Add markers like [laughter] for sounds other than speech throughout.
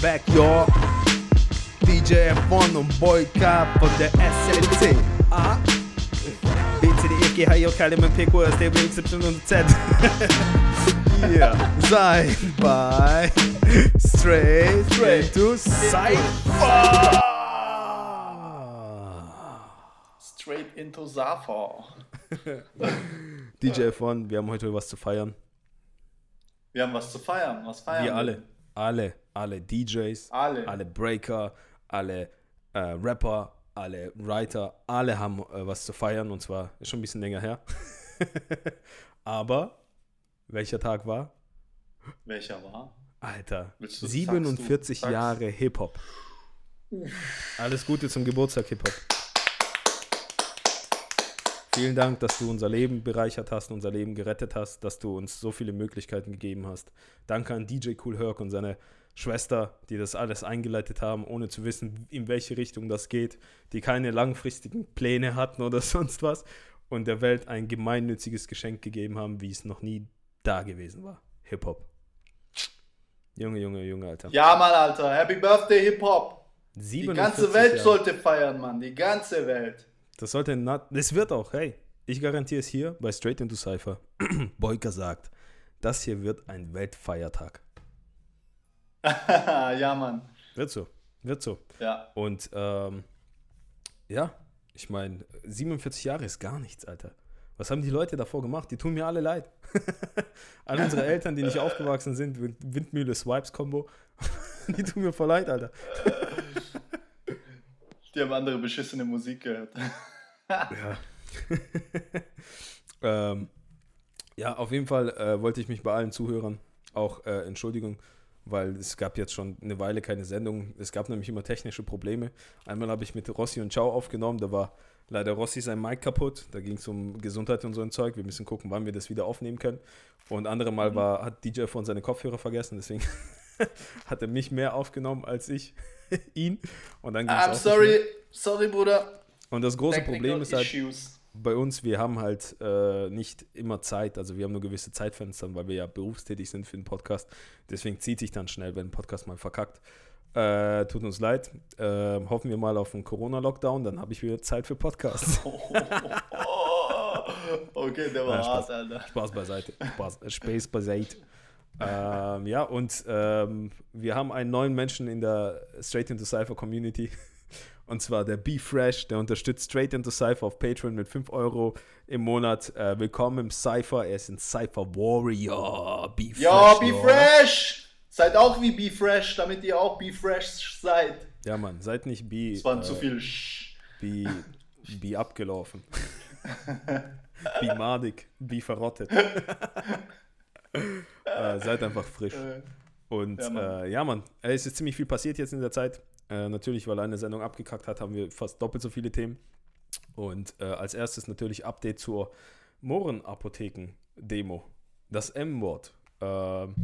back, yo. DJ F1 und Boy K von der SLC. A. B, C, D, E, G, H, I, J, K, L, M, N, P, Q, S, T, W, X, Y und Z. Hier seid bei Straight, Straight to Cypher. Straight into Safa. [laughs] DJ F1, wir haben heute was zu feiern. Wir haben was zu feiern. Was feiern Wir alle, alle, alle DJs, Alle. alle Breaker, alle äh, Rapper, alle Writer, alle haben äh, was zu feiern und zwar ist schon ein bisschen länger her. [laughs] Aber welcher Tag war? Welcher war? Alter, du- 47 sagst du- sagst- Jahre Hip-Hop. Alles Gute zum Geburtstag Hip-Hop. Vielen Dank, dass du unser Leben bereichert hast, unser Leben gerettet hast, dass du uns so viele Möglichkeiten gegeben hast. Danke an DJ Cool Herc und seine Schwester, die das alles eingeleitet haben, ohne zu wissen, in welche Richtung das geht, die keine langfristigen Pläne hatten oder [laughs] sonst was und der Welt ein gemeinnütziges Geschenk gegeben haben, wie es noch nie da gewesen war. Hip-Hop. Junge, Junge, Junge, Alter. Ja, Mann, Alter. Happy Birthday, Hip-Hop. Die 47 ganze Welt Jahre. sollte feiern, Mann. Die ganze Welt. Das sollte na- das wird auch, hey, ich garantiere es hier bei Straight into Cypher. [clears throat] Boyka sagt, das hier wird ein Weltfeiertag. [laughs] ja, Mann. Wird so, wird so. Ja. Und ähm, ja, ich meine, 47 Jahre ist gar nichts, Alter. Was haben die Leute davor gemacht? Die tun mir alle leid. [laughs] Alle unsere Eltern, die nicht aufgewachsen sind, mit Windmühle Swipes Combo, [laughs] die tun mir voll leid, Alter. Die haben andere beschissene Musik gehört. Ja. ähm, ja, auf jeden Fall äh, wollte ich mich bei allen Zuhörern auch äh, Entschuldigung, weil es gab jetzt schon eine Weile keine Sendung. Es gab nämlich immer technische Probleme. Einmal habe ich mit Rossi und Ciao aufgenommen, da war leider Rossi sein Mic kaputt. Da ging es um Gesundheit und so ein Zeug. Wir müssen gucken, wann wir das wieder aufnehmen können. Und andere Mal war, hat DJ von seine Kopfhörer vergessen, deswegen [laughs] hat er mich mehr aufgenommen als ich [laughs] ihn. Und dann I'm sorry. Sorry, Bruder. Und das große Technical Problem ist halt, Issues. Bei uns, wir haben halt äh, nicht immer Zeit, also wir haben nur gewisse Zeitfenster, weil wir ja berufstätig sind für den Podcast. Deswegen zieht sich dann schnell, wenn ein Podcast mal verkackt. Äh, tut uns leid. Äh, hoffen wir mal auf einen Corona-Lockdown, dann habe ich wieder Zeit für Podcasts. [laughs] okay, der war Nein, hart, Spaß. Alter. Spaß beiseite. Spaß, Space beiseite. Ähm, ja, und ähm, wir haben einen neuen Menschen in der Straight into Cypher Community. Und zwar der Be Fresh, der unterstützt Straight into Cypher auf Patreon mit 5 Euro im Monat. Äh, willkommen im Cypher. Er ist ein Cypher Warrior. Be Fresh. Ja, be yo. fresh. Seid auch wie Be Fresh, damit ihr auch Be Fresh seid. Ja, Mann, seid nicht Be, Es waren äh, zu viel Sch. Be, be abgelaufen. be madig. Be verrottet. [laughs] äh, seid einfach frisch. Äh, Und Ja, Mann. Äh, ja, Mann, es ist ziemlich viel passiert jetzt in der Zeit. Äh, natürlich, weil eine Sendung abgekackt hat, haben wir fast doppelt so viele Themen. Und äh, als erstes natürlich Update zur Mohrenapotheken-Demo. Das M-Wort. Ähm,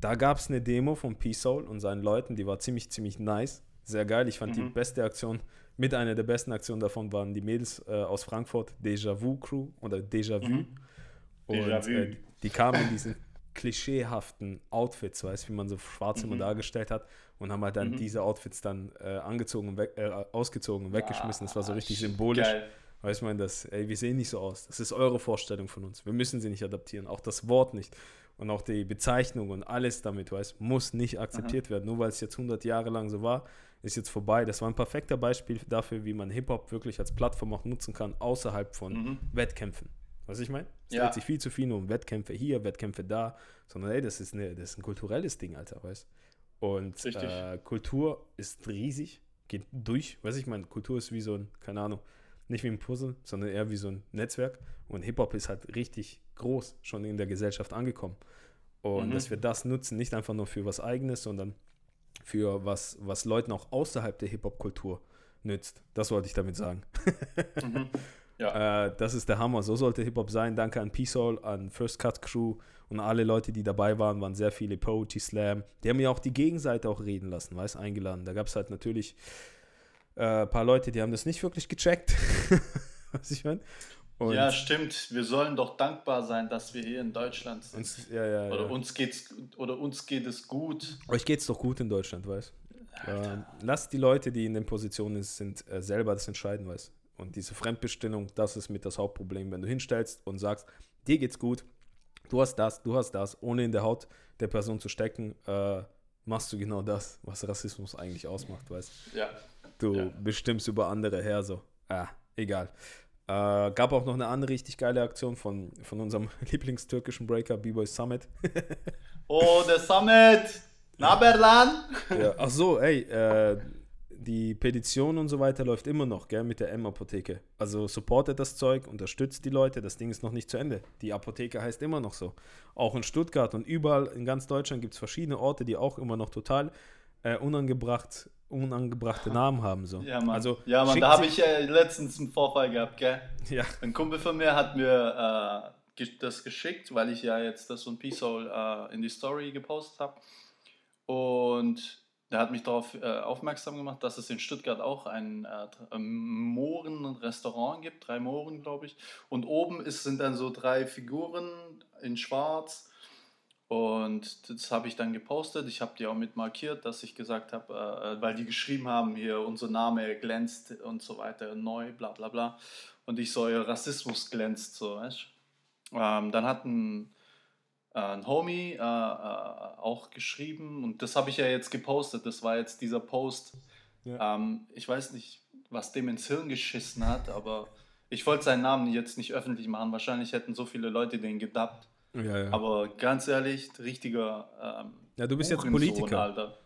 da gab es eine Demo von P-Soul und seinen Leuten, die war ziemlich, ziemlich nice. Sehr geil. Ich fand die Mhm. beste Aktion, mit einer der besten Aktionen davon waren die Mädels äh, aus Frankfurt, Déjà Vu Crew oder Déjà Vu. Mhm. Und Déjà-vu. äh, die kamen in diesen klischeehaften Outfits, weißt wie man so Schwarze immer Mhm. dargestellt hat und haben halt dann Mhm. diese Outfits dann äh, angezogen und weg, äh, ausgezogen und weggeschmissen. Das war so Ah, richtig symbolisch. Geil. Weißt du, man, das, ey, wir sehen nicht so aus. Das ist eure Vorstellung von uns. Wir müssen sie nicht adaptieren. Auch das Wort nicht. Und auch die Bezeichnung und alles damit, weißt muss nicht akzeptiert werden. Nur weil es jetzt 100 Jahre lang so war, ist jetzt vorbei. Das war ein perfekter Beispiel dafür, wie man Hip-Hop wirklich als Plattform auch nutzen kann, außerhalb von Mhm. Wettkämpfen. Was ich meine? Es Ja. dreht sich viel zu viel nur um Wettkämpfe hier, Wettkämpfe da, sondern ey, das ist, eine, das ist ein kulturelles Ding, Alter, weißt Und äh, Kultur ist riesig, geht durch, weiß ich meine, Kultur ist wie so ein, keine Ahnung, nicht wie ein Puzzle, sondern eher wie so ein Netzwerk. Und Hip-Hop ist halt richtig groß, schon in der Gesellschaft angekommen. Und Mhm. dass wir das nutzen, nicht einfach nur für was Eigenes, sondern für was, was Leuten auch außerhalb der Hip-Hop-Kultur nützt. Das wollte ich damit sagen. Mhm. [laughs] Ja. Äh, das ist der Hammer. So sollte Hip-Hop sein. Danke an P-Soul, an First Cut Crew und alle Leute, die dabei waren, waren sehr viele Poetry Slam. Die haben ja auch die Gegenseite auch reden lassen, weißt eingeladen. Da gab es halt natürlich äh, ein paar Leute, die haben das nicht wirklich gecheckt. [laughs] Was ich meine? Und ja, stimmt. Wir sollen doch dankbar sein, dass wir hier in Deutschland sind. Uns, ja, ja, oder, ja. Uns geht's, oder uns geht es gut. Euch geht es doch gut in Deutschland, weißt äh, Lasst die Leute, die in den Positionen sind, äh, selber das entscheiden, weißt Und diese Fremdbestimmung, das ist mit das Hauptproblem. Wenn du hinstellst und sagst, dir geht's gut, du hast das, du hast das, ohne in der Haut der Person zu stecken, äh, machst du genau das, was Rassismus eigentlich ausmacht, weißt Ja. Du ja. bestimmst über andere her, so. Ah, egal. Äh, gab auch noch eine andere richtig geile Aktion von, von unserem [laughs] Lieblingstürkischen Breaker, B-Boy Summit. oh, der Summit! Naberlan! ja, ach so, ey, äh, die Petition und so weiter läuft immer noch, gell, mit der M-Apotheke. Also supportet das Zeug, unterstützt die Leute, das Ding ist noch nicht zu Ende. Die Apotheke heißt immer noch so. Auch in Stuttgart und überall in ganz Deutschland gibt es verschiedene Orte, die auch immer noch total äh, unangebracht unangebrachte Namen haben. So. [laughs] Ja, Mann. Also, ja, Mann, da habe ich äh, letztens einen Vorfall gehabt, gell? Ja. Ein Kumpel von mir hat mir äh, das geschickt, weil ich ja jetzt das und Peace Soul äh, in die Story gepostet habe. Und der hat mich darauf äh, aufmerksam gemacht, dass es in Stuttgart auch ein äh, Mohren-Restaurant gibt, drei Mohren, glaube ich. Und oben ist, sind dann so drei Figuren in Schwarz und das habe ich dann gepostet. Ich habe die auch mit markiert, dass ich gesagt habe, äh, weil die geschrieben haben, hier unser Name glänzt und so weiter, neu, bla bla bla. Und ich so, euer Rassismus glänzt, so, weißt ähm, Dann hat ein, äh, ein Homie äh, äh, auch geschrieben und das habe ich ja jetzt gepostet. Das war jetzt dieser Post. Ja. Ähm, ich weiß nicht, was dem ins Hirn geschissen hat, aber ich wollte seinen Namen jetzt nicht öffentlich machen. Wahrscheinlich hätten so viele Leute den gedappt. Ja, ja. Aber ganz ehrlich, richtiger. Ähm, ja, du bist jetzt Politiker. Alter.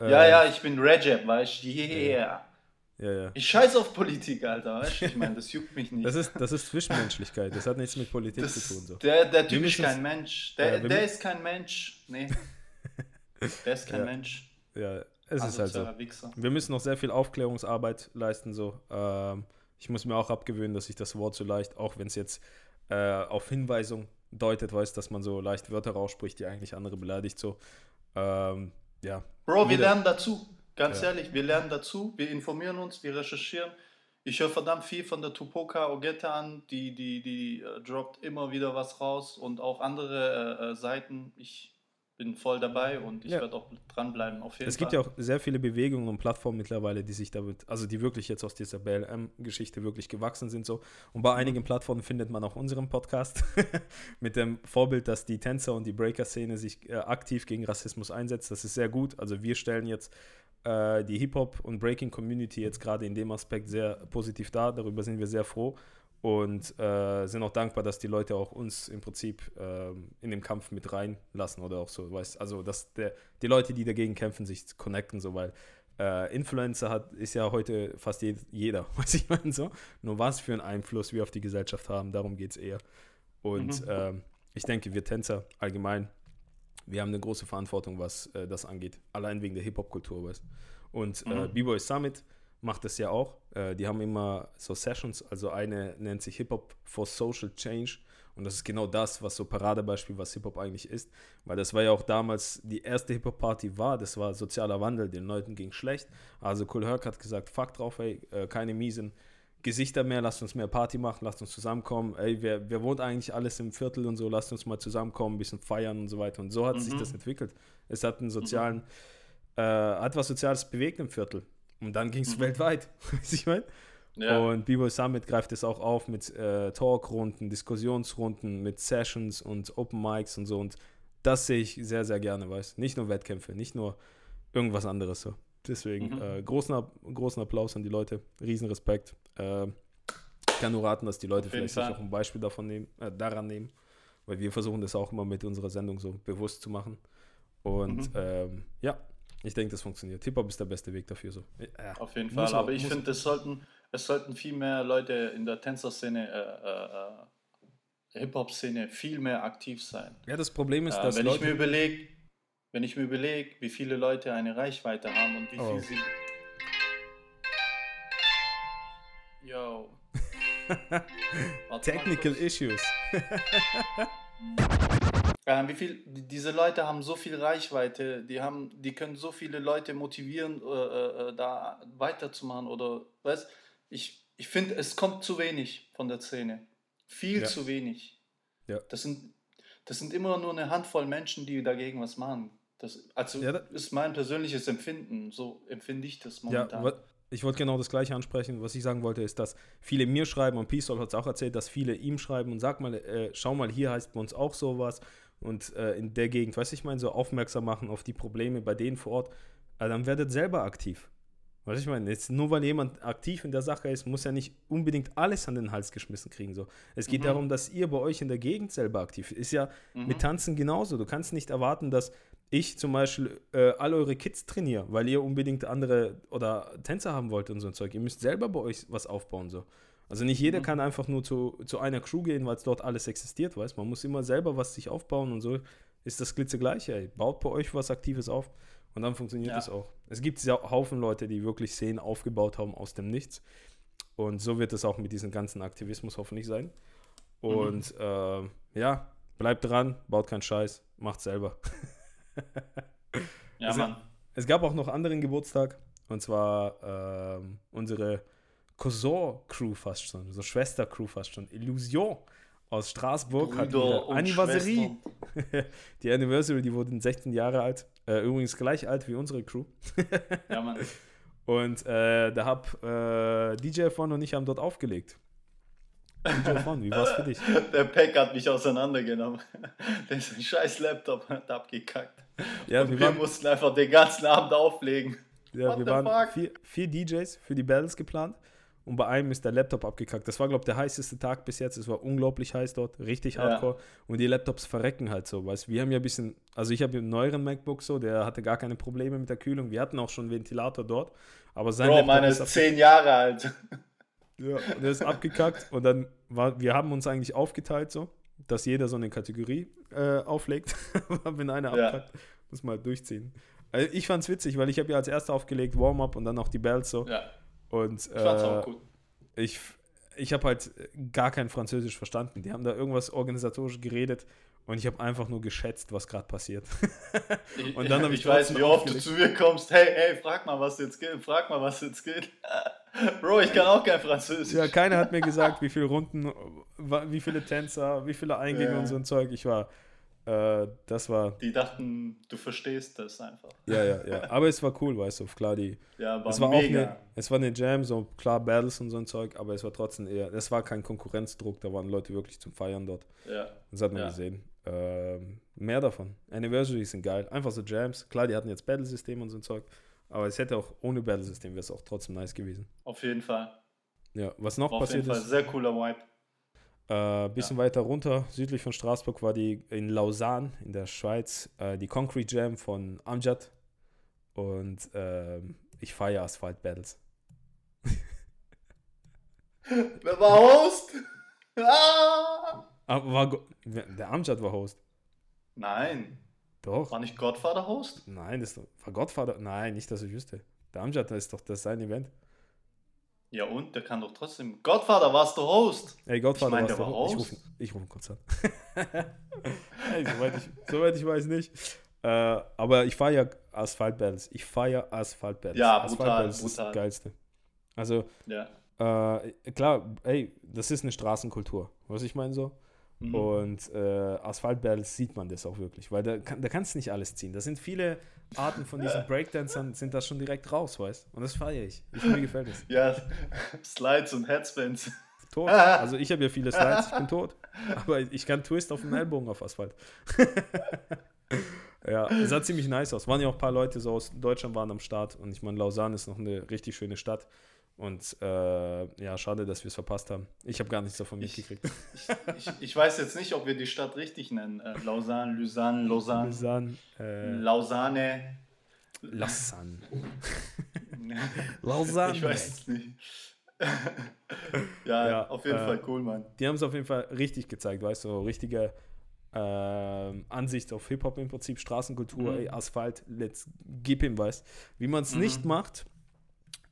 Äh, ja, ja, ich bin Recep, weißt du? Yeah. Ja, ja. Ich scheiß auf Politik, Alter, weißt du? Ich meine, das juckt mich nicht. Das ist, das ist Zwischenmenschlichkeit, das hat nichts mit Politik das, zu tun. So. Der, der Typ ist kein Mensch. Der, ja, der ist kein Mensch. Nee. [laughs] Der ist kein ja. Mensch. Ja, es ist halt so. Wichser. Wir müssen noch sehr viel Aufklärungsarbeit leisten. So. Ähm, ich muss mir auch abgewöhnen, dass ich das Wort so leicht, auch wenn es jetzt äh, auf Hinweisung deutet, weißt, dass man so leicht Wörter rausspricht, die eigentlich andere beleidigt. So, ähm, ja. Bro, wir lernen dazu. Ganz ja. ehrlich, wir lernen dazu, wir informieren uns, wir recherchieren. Ich höre verdammt viel von der Tupoka Ogette an, die, die, die uh, droppt immer wieder was raus und auch andere uh, Seiten. Ich bin voll dabei und ich ja. werde auch dranbleiben. Auf jeden es gibt ja auch sehr viele Bewegungen und Plattformen mittlerweile, die sich damit, also die wirklich jetzt aus dieser BLM-Geschichte wirklich gewachsen sind. So. Und bei einigen Plattformen findet man auch unseren Podcast [laughs] mit dem Vorbild, dass die Tänzer und die Breaker-Szene sich äh, aktiv gegen Rassismus einsetzt. Das ist sehr gut. Also wir stellen jetzt äh, die Hip-Hop- und Breaking-Community jetzt gerade in dem Aspekt sehr positiv dar. Darüber sind wir sehr froh und äh, sind auch dankbar, dass die Leute auch uns im Prinzip äh, in den Kampf mit reinlassen oder auch so, weißt also dass der, die Leute, die dagegen kämpfen, sich connecten, so weil äh, Influencer hat, ist ja heute fast je, jeder, [laughs] was ich meine so. Nur was für einen Einfluss wir auf die Gesellschaft haben, darum geht es eher. Und mhm. Ähm, ich denke, wir Tänzer allgemein, wir haben eine große Verantwortung, was äh, das angeht, allein wegen der Hip-Hop-Kultur, weißt Und äh, mhm. B-Boy Summit macht das ja auch. Äh, die haben immer so Sessions, also eine nennt sich Hip-Hop for Social Change. Und das ist genau das, was so Paradebeispiel, was Hip-Hop eigentlich ist. Weil das war ja auch damals die erste Hip-Hop-Party war, das war sozialer Wandel, den Leuten ging schlecht. Also Cool Herc hat gesagt, fuck drauf, ey, äh, keine miesen Gesichter mehr, lasst uns mehr Party machen, lasst uns zusammenkommen. Ey, wer, wer wohnt eigentlich alles im Viertel und so, lasst uns mal zusammenkommen, ein bisschen feiern und so weiter. Und so hat mhm. sich das entwickelt. Es hat einen sozialen, mhm. äh, hat was Soziales bewegt im Viertel. Und dann ging es mhm. weltweit. [laughs] Weißt ich meine? Ja. Und B-Boy Summit greift es auch auf mit äh, Talkrunden, Diskussionsrunden, mit Sessions und Open Mics und so. Und das sehe ich sehr, sehr gerne, weißt Nicht nur Wettkämpfe, nicht nur irgendwas anderes so. Deswegen mhm. äh, großen, großen Applaus an die Leute, Riesenrespekt. Äh, ich kann nur raten, dass die Leute vielleicht sich auch ein Beispiel davon nehmen, äh, daran nehmen, weil wir versuchen das auch immer mit unserer Sendung so bewusst zu machen. Und mhm. ähm, ja, ich denke, das funktioniert. Hip-Hop ist der beste Weg dafür. So. Ja, Auf jeden Fall, aber ich finde, es sollten, es sollten viel mehr Leute in der Tänzerszene, äh, äh, Hip-Hop-Szene viel mehr aktiv sein. Ja, das Problem ist, äh, dass wenn Leute... Ich mir überlege, wenn ich mir überlege, wie viele Leute eine Reichweite haben und wie oh. viel sie... Yo. [laughs] Technical Issues. [laughs] Äh, wie viel, diese Leute haben so viel Reichweite, die, haben, die können so viele Leute motivieren, äh, äh, äh da weiterzumachen oder, weißt ich, ich finde, es kommt zu wenig von der Szene. Viel ja. zu wenig. Ja. Das sind, das sind immer nur eine Handvoll Menschen, die dagegen was machen. Das, also ja, das ist mein persönliches Empfinden. So empfinde ich das momentan. Ja, ich wollte genau das gleiche ansprechen. Was ich sagen wollte, ist, dass viele mir schreiben, und Peace hat es auch erzählt, dass viele ihm schreiben und sag mal, äh, schau mal, hier heißt bei uns auch sowas. Und äh, in der Gegend, weiß ich meine, so aufmerksam machen auf die Probleme bei denen vor Ort. Äh, dann werdet selber aktiv. Was ich meine, jetzt nur weil jemand aktiv in der Sache ist, muss ja nicht unbedingt alles an den Hals geschmissen kriegen. So. Es geht mhm. darum, dass ihr bei euch in der Gegend selber aktiv ist. ja mhm. mit Tanzen genauso. Du kannst nicht erwarten, dass ich zum Beispiel äh, all eure Kids trainiere, weil ihr unbedingt andere oder Tänzer haben wollt und so ein Zeug. Ihr müsst selber bei euch was aufbauen. So. Also nicht jeder mhm. kann einfach nur zu, zu einer Crew gehen, weil es dort alles existiert, weiß. Man muss immer selber was sich aufbauen und so ist das glitzegleiche. Ey. Baut bei euch was Aktives auf und dann funktioniert es ja. auch. Es gibt ja Haufen Leute, die wirklich Szenen aufgebaut haben aus dem Nichts. Und so wird es auch mit diesem ganzen Aktivismus hoffentlich sein. Mhm. Und mhm. äh, ja, bleibt dran, baut keinen Scheiß, macht selber. [laughs] ja, es, Mann. Es gab auch noch anderen Geburtstag. Und zwar ähm, unsere Cousin-Crew fast schon, so Schwester-Crew fast schon. Illusion aus Straßburg Brüder hat ihre Anniversary. [laughs] die Anniversary, die wurden 16 Jahre alt. Äh, übrigens gleich alt wie unsere Crew. ja, Mann. [laughs] Und äh, da hab äh, DJ von und ich haben dort aufgelegt. Von, wie war's für dich? [laughs] Der Pack hat mich auseinandergenommen. [laughs] Der ist ein scheiß Laptop hat abgekackt. Ja, und wir, wir mussten einfach den ganzen Abend auflegen. Ja, What wir waren vier, vier, DJs für die Battles geplant und bei einem ist der Laptop abgekackt. Das war, glaube ich, der heißeste Tag bis jetzt. Es war unglaublich heiß dort, richtig hardcore. Ja. Und die Laptops verrecken halt so, weißt Wir haben ja ein bisschen, also ich habe einen neueren MacBook so, der hatte gar keine Probleme mit der Kühlung. Wir hatten auch schon einen Ventilator dort, aber sein Bro, Laptop meine ist zehn Jahre alt. Ja, und der ist abgekackt und dann war, wir haben uns eigentlich aufgeteilt so, dass jeder so eine Kategorie äh, auflegt. [laughs] Wenn einer ja. abkackt, muss man halt durchziehen. Also ich fand's witzig, weil ich habe ja als erster aufgelegt Warm-up und dann auch die Bells so. Ja. Und ich, äh, ich, ich habe halt gar kein Französisch verstanden. Die haben da irgendwas organisatorisch geredet und ich habe einfach nur geschätzt, was gerade passiert. [laughs] und dann ich, ich weiß, wie oft du zu mir kommst. Hey, hey, frag mal, was jetzt geht. Frag mal, was jetzt geht. Bro, ich kann auch kein Französisch. Ja, keiner hat mir gesagt, wie viele Runden, wie viele Tänzer, wie viele Eingänge ja. und so ein Zeug. Ich war äh, das war. Die dachten, du verstehst das einfach. Ja, ja, ja. Aber es war cool, weißt du, klar, die. Ja, war es war mega. auch eine, es war eine Jam, so klar Battles und so ein Zeug, aber es war trotzdem eher, es war kein Konkurrenzdruck, da waren Leute wirklich zum Feiern dort. Ja. Das hat man ja. gesehen. Ähm, mehr davon. Anniversaries sind geil. Einfach so Jams. Klar, die hatten jetzt Battle-System und so ein Zeug, aber es hätte auch ohne Battle-System wäre es auch trotzdem nice gewesen. Auf jeden Fall. Ja, was noch Auf passiert jeden Fall. Sehr cooler Vibe. Äh, bisschen ja. weiter runter, südlich von Straßburg, war die in Lausanne in der Schweiz äh, die Concrete Jam von Amjad. Und äh, ich feiere Asphalt Battles. [laughs] Wer war Host? ah! War, der Amjad war Host. Nein. Doch. War nicht Godfather Host? Nein, das war Godfather. Nein, nicht, dass ich wüsste. Der Amjad ist doch das sein Event. Ja und, der kann doch trotzdem. Godfather, warst du Host? Ey, Godfather, ich mein, warst du Host? Ich rufe ruf ihn kurz an. [laughs] hey, soweit, ich, soweit ich weiß nicht. Äh, aber ich feiere Asphalt Battles. Ich feiere Asphalt Battles. Ja, Asphalt brutal, Battles brutal. ist das Geilste. Also, ja. äh, klar, ey, das ist eine Straßenkultur. Was ich meine so? Mhm. Und äh, Asphalt Battles sieht man das auch wirklich, weil da, kann, da kannst du nicht alles ziehen. Da sind viele Arten von diesen [laughs] Breakdancern, sind da schon direkt raus, weißt Und das feiere ich. ich. Mir gefällt es. Ja, [laughs] Slides und Headspins. Tot. [laughs] Also ich habe ja viele Slides, ich bin tot. Aber ich kann Twist auf dem Ellbogen auf Asphalt. ja, es sah ziemlich nice aus. Waren ja auch ein paar Leute so aus Deutschland waren am Start. Und ich meine, Lausanne ist noch eine richtig schöne Stadt. Und äh, ja, schade, dass wir es verpasst haben. Ich habe gar nichts davon mitgekriegt. Ich, ich, ich, weiß jetzt nicht, ob wir die Stadt richtig nennen. Äh, Lausanne, Lausanne, Lausanne. Lausanne. Äh, Lausanne. Lausanne. [laughs] Lausanne. Ich weiß es nicht. [laughs] ja, ja, auf jeden äh, Fall cool, Mann. Die haben es auf jeden Fall richtig gezeigt, weißt du, richtige äh, Ansicht auf Hip-Hop im Prinzip, Straßenkultur, mhm. ey, Asphalt, let's gib ihm, weißt Wie man es mhm. nicht macht,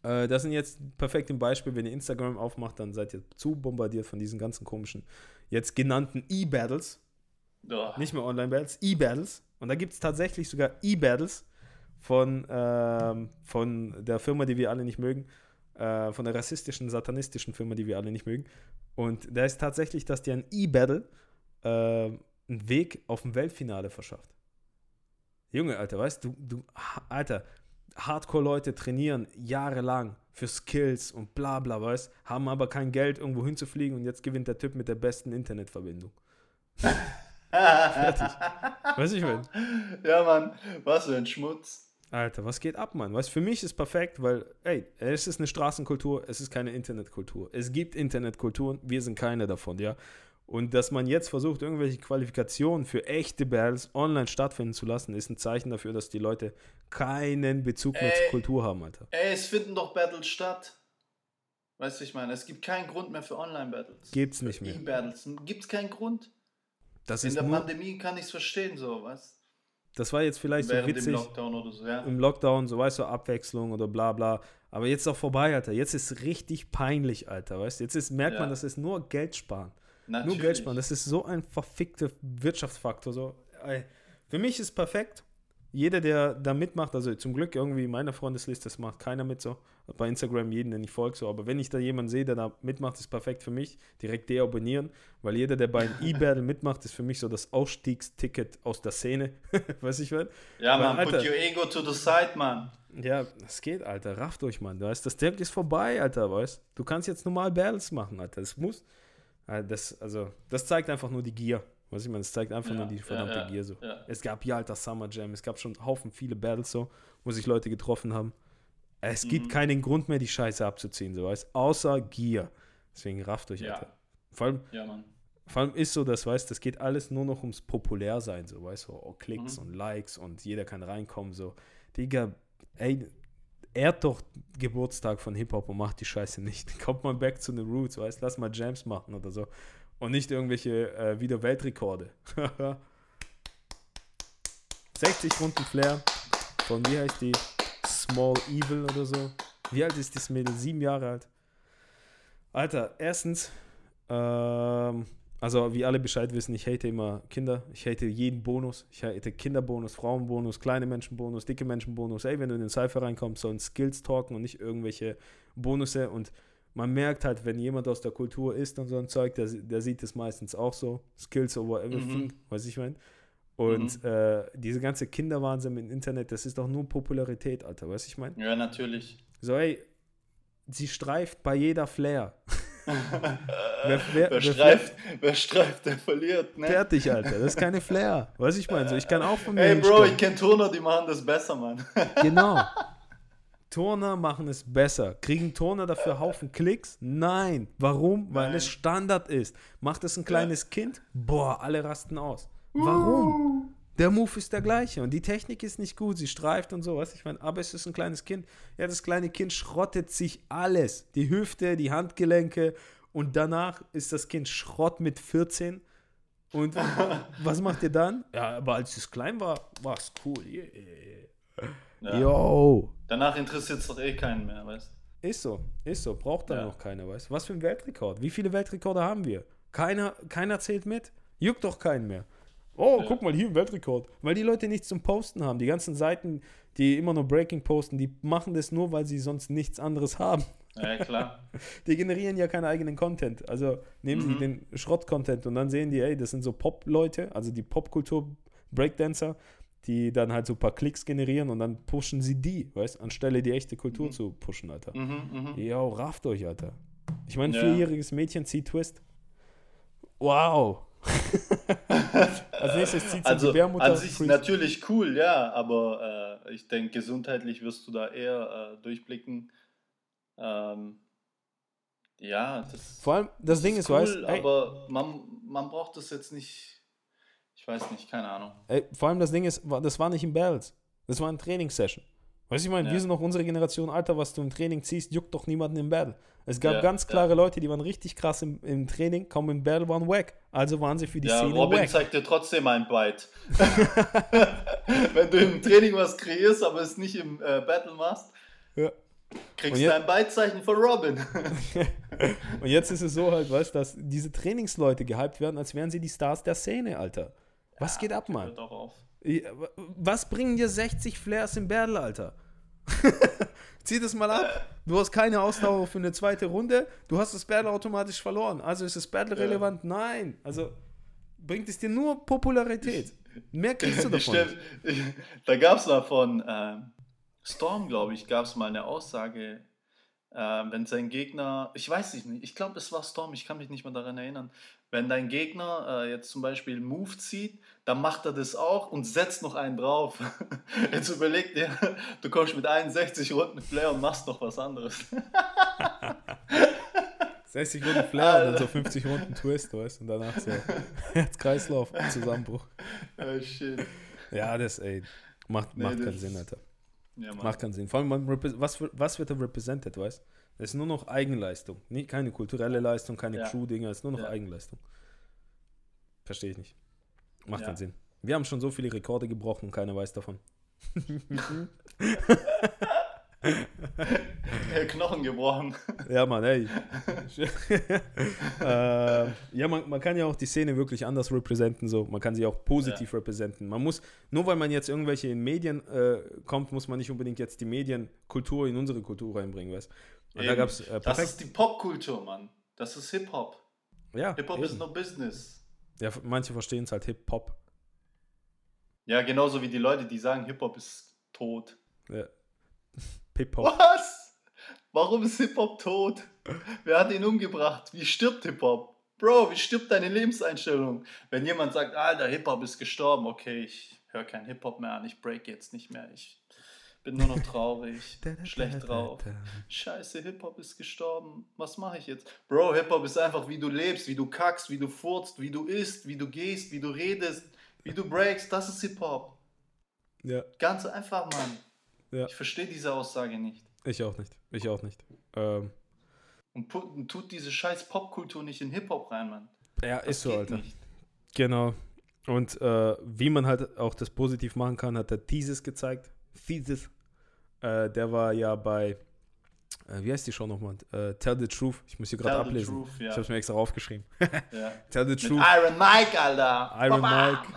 äh, das sind jetzt perfekt im Beispiel, wenn ihr Instagram aufmacht, dann seid ihr zu bombardiert von diesen ganzen komischen, jetzt genannten E-Battles. Oh. Nicht mehr Online-Battles, E-Battles. Und da gibt es tatsächlich sogar E-Battles von, ähm, von der Firma, die wir alle nicht mögen, äh, von der rassistischen, satanistischen Firma, die wir alle nicht mögen. Und da ist tatsächlich, dass dir ein E-Battle äh, einen Weg auf ein Weltfinale verschafft. Junge, Alter, weißt du, du, Alter, Hardcore-Leute trainieren jahrelang für Skills und bla bla, weißt, haben aber kein Geld, irgendwo hinzufliegen und jetzt gewinnt der Typ mit der besten Internetverbindung. Fertig. Weißt du, ich meine? Ja, Mann, was für ein Schmutz. Alter, was geht ab, Mann? Weißt für mich ist perfekt, weil, ey, es ist eine Straßenkultur, es ist keine Internetkultur. Es gibt Internetkulturen, wir sind keine davon, ja. Und dass man jetzt versucht, irgendwelche Qualifikationen für echte Battles online stattfinden zu lassen, ist ein Zeichen dafür, dass die Leute keinen Bezug mehr zur Kultur haben, Alter. Ey, es finden doch Battles statt. Weißt du, ich meine, es gibt keinen Grund mehr für Online-Battles. Gibt's nicht mehr. E-Battles. Gibt's keinen Grund. Das In der Pandemie kann ich es verstehen, so, was? das war jetzt vielleicht so Während witzig dem Lockdown oder so, ja. im Lockdown, so weißt du, Abwechslung oder bla bla. Aber jetzt ist auch vorbei, Alter. Jetzt ist es richtig peinlich, Alter, weißt du? Jetzt ist, merkt Ja. man, das ist nur Geld sparen. Natürlich. Nur Geld sparen. Das ist so ein verfickter Wirtschaftsfaktor. So. Für mich ist perfekt. Jeder, der da mitmacht, also zum Glück irgendwie in meiner Freundesliste, das macht keiner mit so. Bei Instagram jeden, den ich folge, so. Aber wenn ich da jemanden sehe, der da mitmacht, ist perfekt für mich. Direkt deabonnieren, weil jeder, der bei [laughs] einem E-Battle mitmacht, ist für mich so das Ausstiegsticket aus der Szene. [laughs] Weiß ich was? Ja, man, put your ego to the side, man. Ja, das geht, Alter. Rafft euch, Mann. Weißt, das Temp ist vorbei, Alter, weißt du? kannst jetzt normal Battles machen, Alter. Das muss. Äh, Das, also, das zeigt einfach nur die Gier. Was ich meine, das zeigt einfach Ja, nur die verdammte ja, Gier so. ja. Es gab ja, Alter, Summer Jam. Es gab schon Haufen viele Battles so, wo sich Leute getroffen haben. Es gibt Mhm. keinen Grund mehr, die Scheiße abzuziehen, so weißt Außer Gier. Deswegen rafft euch, Ja. Alter. Vor allem, Ja, Mann. vor allem ist so, das weißt das geht alles nur noch ums Populärsein, so weißt du, oh, Klicks Mhm. und Likes und jeder kann reinkommen, so. Digga, ey, ehrt doch Geburtstag von Hip-Hop und macht die Scheiße nicht. [laughs] Kommt mal back zu den Roots, weißt lass mal Jams machen oder so. Und nicht irgendwelche äh, wieder Weltrekorde. [laughs] 60 Runden Flair von, wie heißt die? Small Evil oder so. Wie alt ist das Mädel? Sieben Jahre alt. Alter, erstens, ähm, also wie alle Bescheid wissen, ich hate immer Kinder. Ich hate jeden Bonus. Ich hate Kinderbonus, Frauenbonus, kleine Menschenbonus, dicke Menschenbonus. Ey, wenn du in den Cypher reinkommst, sollen Skills talken und nicht irgendwelche Bonusse. Und man merkt halt, wenn jemand aus der Kultur ist und so ein Zeug, der, der sieht es meistens auch so. Skills over everything, Mhm. weiß ich mein. Und äh, diese ganze Kinderwahnsinn im Internet, das ist doch nur Popularität, Alter, weißt du, ich mein? Ja, natürlich. So, ey, sie streift bei jeder Flair. [laughs] wer, wer, Wer, streift, wer streift, der verliert, ne? Fertig, Alter. Das ist keine Flair. Weiß ich meine, so ich kann auch von mir Ey, Bro, ich kenne Turner, die machen das besser, Mann. [laughs] Genau. Turner machen es besser. Kriegen Turner dafür Haufen Klicks? Nein. Warum? Weil Nein. es Standard ist. Macht es ein kleines Kind? Boah, alle rasten aus. Warum? Der Move ist der gleiche und die Technik ist nicht gut, sie streift und so, was ich meine, aber es ist ein kleines Kind. Ja, das kleine Kind schrottet sich alles. Die Hüfte, die Handgelenke und danach ist das Kind Schrott mit 14. Und [laughs] was macht ihr dann? Ja, aber als es klein war, war es cool. Yeah. Ja. Yo. Danach interessiert es doch eh keinen mehr, weißt Ist so, ist so. Braucht dann Ja. noch keiner, weißt du? Was für ein Weltrekord? Wie viele Weltrekorde haben wir? Keiner, keiner zählt mit. Juckt doch keinen mehr. Oh, Ja. guck mal, hier ein Weltrekord. Weil die Leute nichts zum Posten haben. Die ganzen Seiten, die immer nur Breaking posten, die machen das nur, weil sie sonst nichts anderes haben. Ja, klar. [laughs] Die generieren ja keinen eigenen Content. Also nehmen sie Mhm. den Schrott-Content und dann sehen die, ey, das sind so Pop-Leute, also die Popkultur-Breakdancer, die dann halt so ein paar Klicks generieren und dann pushen sie die, weißt anstelle die echte Kultur Mhm. zu pushen, Alter. Mhm, mhm. Jo, rafft euch, Alter. Ich meine, Ja. vierjähriges Mädchen zieht Twist. Wow. [laughs] Als nächstes zieht Also Gebärmutter. an sich natürlich cool, ja, aber äh, ich denke, gesundheitlich wirst du da eher äh, durchblicken. Ähm, ja, das, Vor allem, das, Ding ist, cool, weißt aber man, man braucht das jetzt nicht, ich weiß nicht, keine Ahnung. ey, vor allem das Ding ist, das war nicht in Battles. Das war eine Trainingssession. Weißt du, ich meine, Ja. wir sind noch unsere Generation, Alter, was du im Training ziehst, juckt doch niemanden im Battle. Es gab Ja, ganz ja. klare Leute, die waren richtig krass im, im Training, kaum im Battle waren wack. Also waren sie für die ja, Szene Robin wack. zeigt dir trotzdem ein Byte. [laughs] Wenn du im Training was kreierst, aber es nicht im äh, Battle machst, Ja. kriegst du ein Byte-Zeichen von Robin. [laughs] Und jetzt ist es so halt, weißt du, dass diese Trainingsleute gehypt werden, als wären sie die Stars der Szene, Alter. Was geht ab, Mann? Doch auf. Was bringen dir 60 Flares im Battle, Alter? [laughs] Zieh das mal ab. Du hast keine Ausdauer für eine zweite Runde. Du hast das Battle automatisch verloren. Also ist das Battle Ja. relevant? Nein. Also bringt es dir nur Popularität. Mehr kriegst du [laughs] davon. Da gab es mal von ähm, Storm, glaube ich, gab es mal eine Aussage, ähm, wenn sein Gegner, ich weiß es nicht, ich glaube, es war Storm, ich kann mich nicht mehr daran erinnern. Wenn dein Gegner äh, jetzt zum Beispiel Move zieht, dann macht er das auch und setzt noch einen drauf. [laughs] Jetzt überleg dir, du kommst mit 61 Runden Flair und machst noch was anderes. [laughs] 60 Runden Flair und dann so 50 Runden Twist, weißt du? Und danach so [laughs] Herz-Kreislauf, Zusammenbruch. oh shit. Ja, das, ey, macht, Nee, macht keinen Sinn, Alter. Ja. Macht keinen Sinn. Vor allem, was, wird- was wird da represented, weißt du? Das ist nur noch Eigenleistung. Nie, keine kulturelle Leistung, keine Ja. Crew-Dinger, es ist nur noch Ja. Eigenleistung. Verstehe ich nicht. Macht keinen Sinn. Wir haben schon so viele Rekorde gebrochen und keiner weiß davon. [laughs] [laughs] Äh, Knochen gebrochen. Ja, Mann, ey. [laughs] äh, ja, man, man kann ja auch die Szene wirklich anders representen, so. Man kann sie auch positiv representen. Man muss, nur weil man jetzt irgendwelche in Medien äh, kommt, muss man nicht unbedingt jetzt die Medienkultur in unsere Kultur reinbringen, weißt Und da Eben. äh, Das ist die Popkultur, Mann. Das ist Hip-Hop. ja, Hip-Hop ist no business. ja, manche verstehen es halt Hip-Hop. Ja, genauso wie die Leute, die sagen, Hip-Hop ist tot. Ja. Hip-Hop. Was? Warum ist Hip-Hop tot? Wer hat ihn umgebracht? Wie stirbt Hip-Hop? Bro, wie stirbt deine Lebenseinstellung? Wenn jemand sagt, Alter, Hip-Hop ist gestorben, okay, ich höre kein Hip-Hop mehr an, ich break jetzt nicht mehr, ich bin nur noch traurig, [laughs] schlecht drauf. [laughs] Scheiße, Hip-Hop ist gestorben. Was mache ich jetzt? Bro, Hip-Hop ist einfach, wie du lebst, wie du kackst, wie du furzt, wie du isst, wie du gehst, wie du redest, wie du breakst. Das ist Hip-Hop. Ja, Ganz einfach, Mann. Ja. Ich verstehe diese Aussage nicht. ich auch nicht. Ich auch nicht. Ähm, Und, pu- und tut diese scheiß Popkultur nicht in Hip-Hop rein, Mann. ja, Das ist so, Alter. Nicht. Genau. Und äh, wie man halt auch das positiv machen kann, hat der Thesis gezeigt. Thesis. Äh, der war ja bei, äh, wie heißt die Show nochmal? Äh, Tell the Truth. Ich muss hier gerade ablesen. truth, ja. Ich habe es mir extra aufgeschrieben. ja. [laughs] Tell the Mit Truth. Iron Mike, Alter. Iron Baba. Mike,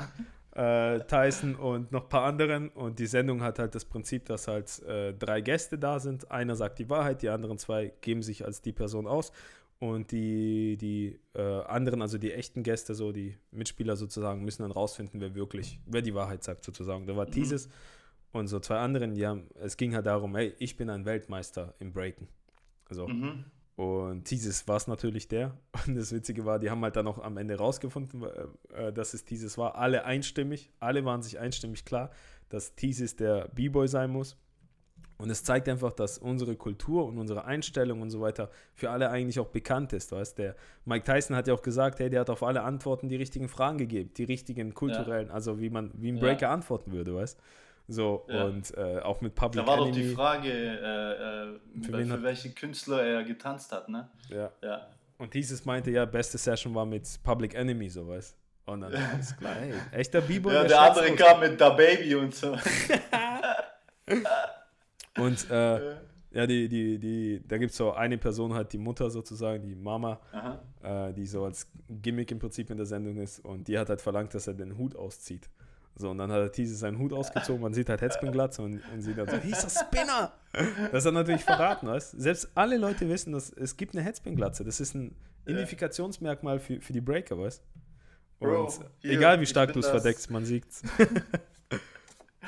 äh, Tyson und noch ein paar anderen. Und die Sendung hat halt das Prinzip, dass halt äh, drei Gäste da sind. Einer sagt die Wahrheit, die anderen zwei geben sich als die Person aus. Und die, die äh, anderen, also die echten Gäste, so die Mitspieler sozusagen, müssen dann rausfinden, wer wirklich, wer die Wahrheit sagt sozusagen. Da war Mhm. Thesis und so zwei anderen, die haben, es ging halt darum, hey, ich bin ein Weltmeister im Breaken. Also, Mhm. Und dieses war es natürlich der. [laughs] Und das Witzige war, die haben halt dann auch am Ende rausgefunden, äh, äh, dass es dieses war. Alle einstimmig, alle waren sich einstimmig klar, dass dieses der B-Boy sein muss. Und es zeigt einfach, dass unsere Kultur und unsere Einstellung und so weiter für alle eigentlich auch bekannt ist. Weißt? Der Mike Tyson hat ja auch gesagt, hey, der hat auf alle Antworten die richtigen Fragen gegeben, die richtigen kulturellen, also wie man wie ein Ja. Breaker antworten würde, weißt So, Ja. und äh, auch mit Public Da war doch Enemy. die Frage, äh, äh, Für für, wen hat- welche Künstler er getanzt hat, ne? Ja. Ja. Und dieses meinte ja, beste Session war mit Public Enemy, so weißt Und dann [laughs] alles klar, ey, echter B-Boy. Ja, der der andere kam mit Da Baby und so. [laughs] Und äh, ja, die, die, die, da gibt es so eine Person halt, die Mutter sozusagen, die Mama, äh, die so als Gimmick im Prinzip in der Sendung ist. Und die hat halt verlangt, dass er den Hut auszieht. So, und dann hat der Teaser seinen Hut ausgezogen, man sieht halt Headspin-Glatze und, und sieht dann so, he's a Spinner! Das hat natürlich verraten, weißt Selbst alle Leute wissen, dass es gibt eine Headspin-Glatze. Das ist ein. Identifikationsmerkmal für, für die Breaker, weißt Bro, Und hier, egal wie stark du es das- verdeckst, man sieht's. [laughs]